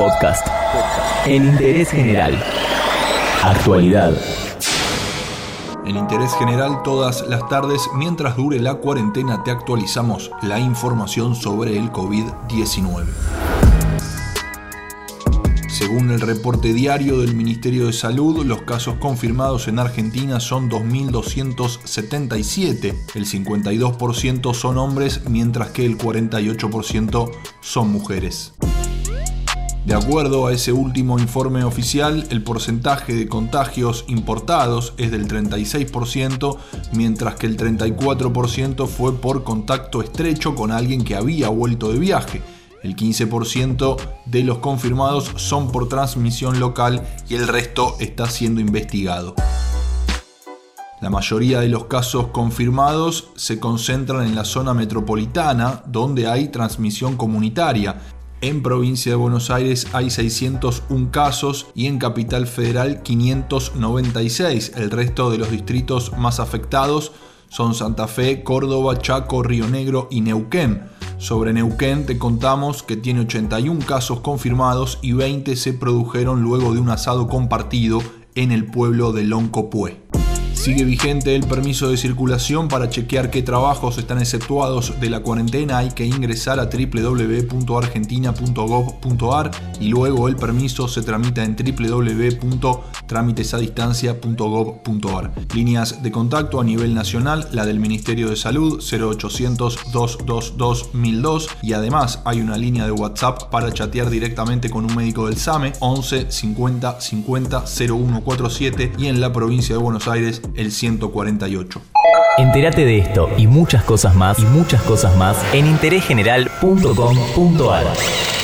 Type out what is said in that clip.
Podcast. En interés general. Actualidad. En interés general todas las tardes, mientras dure la cuarentena, te actualizamos la información sobre el COVID-19. Según el reporte diario del Ministerio de Salud, los casos confirmados en Argentina son 2.277. El 52% son hombres, mientras que el 48% son mujeres. De acuerdo a ese último informe oficial, el porcentaje de contagios importados es del 36%, mientras que el 34% fue por contacto estrecho con alguien que había vuelto de viaje. El 15% de los confirmados son por transmisión local y el resto está siendo investigado. La mayoría de los casos confirmados se concentran en la zona metropolitana, donde hay transmisión comunitaria. En provincia de Buenos Aires hay 601 casos y en Capital Federal 596. El resto de los distritos más afectados son Santa Fe, Córdoba, Chaco, Río Negro y Neuquén. Sobre Neuquén te contamos que tiene 81 casos confirmados y 20 se produjeron luego de un asado compartido en el pueblo de Loncopué. Sigue vigente el permiso de circulación para chequear qué trabajos están exceptuados de la cuarentena. Hay que ingresar a www.argentina.gov.ar y luego el permiso se tramita en www.trámitesadistancia.gov.ar. Líneas de contacto a nivel nacional, la del Ministerio de Salud 0800 222 1002 y además hay una línea de WhatsApp para chatear directamente con un médico del SAME 11 50 50 0147 y en la provincia de Buenos Aires el 148. Entérate de esto y muchas cosas más y muchas cosas más en interésgeneral.com.ar.